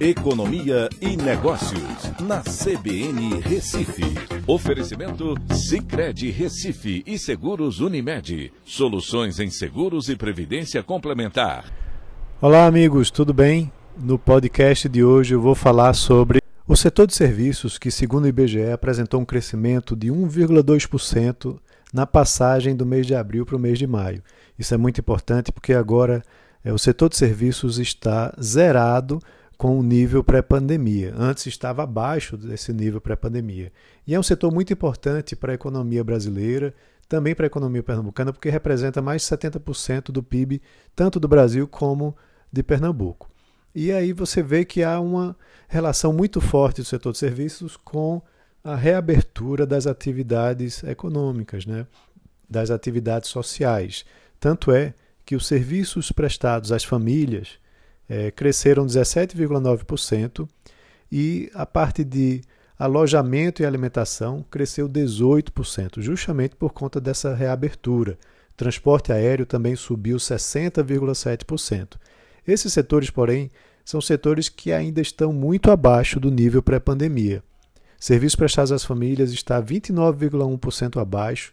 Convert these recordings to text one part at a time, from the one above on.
Economia e Negócios, na CBN Recife. Oferecimento Cicred Recife e Seguros Unimed. Soluções em seguros e previdência complementar. Olá, amigos, tudo bem? No podcast de hoje eu vou falar sobre o setor de serviços, que, segundo o IBGE, apresentou um crescimento de 1,2% na passagem do mês de abril para o mês de maio. Isso é muito importante porque agora é, o setor de serviços está zerado com o nível pré-pandemia. Antes estava abaixo desse nível pré-pandemia. E é um setor muito importante para a economia brasileira, também para a economia pernambucana, porque representa mais de 70% do PIB, tanto do Brasil como de Pernambuco. E aí você vê que há uma relação muito forte do setor de serviços com a reabertura das atividades econômicas, né? das atividades sociais. Tanto é que os serviços prestados às famílias é, cresceram 17,9% e a parte de alojamento e alimentação cresceu 18%, justamente por conta dessa reabertura. Transporte aéreo também subiu 60,7%. Esses setores, porém, são setores que ainda estão muito abaixo do nível pré-pandemia. Serviços prestados às famílias está 29,1% abaixo,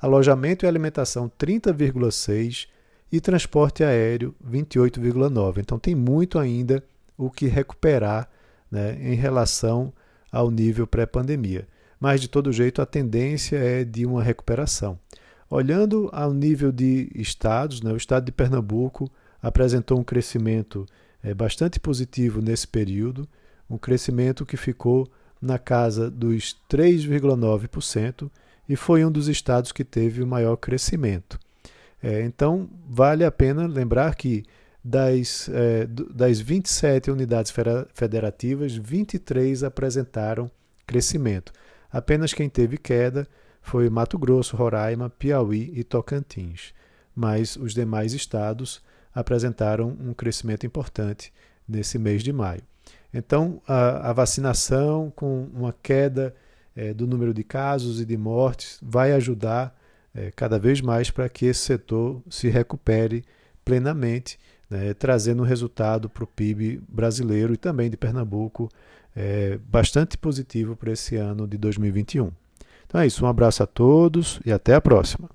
alojamento e alimentação 30,6%, e transporte aéreo 28,9. Então tem muito ainda o que recuperar né, em relação ao nível pré-pandemia. Mas de todo jeito a tendência é de uma recuperação. Olhando ao nível de estados, né, o estado de Pernambuco apresentou um crescimento é, bastante positivo nesse período, um crescimento que ficou na casa dos 3,9% e foi um dos estados que teve o maior crescimento. É, então, vale a pena lembrar que das, é, das 27 unidades federativas, 23 apresentaram crescimento. Apenas quem teve queda foi Mato Grosso, Roraima, Piauí e Tocantins. Mas os demais estados apresentaram um crescimento importante nesse mês de maio. Então, a, a vacinação, com uma queda é, do número de casos e de mortes, vai ajudar é, cada vez mais para que esse setor se recupere plenamente, né, trazendo um resultado para o PIB brasileiro e também de Pernambuco é, bastante positivo para esse ano de 2021. Então é isso, um abraço a todos e até a próxima.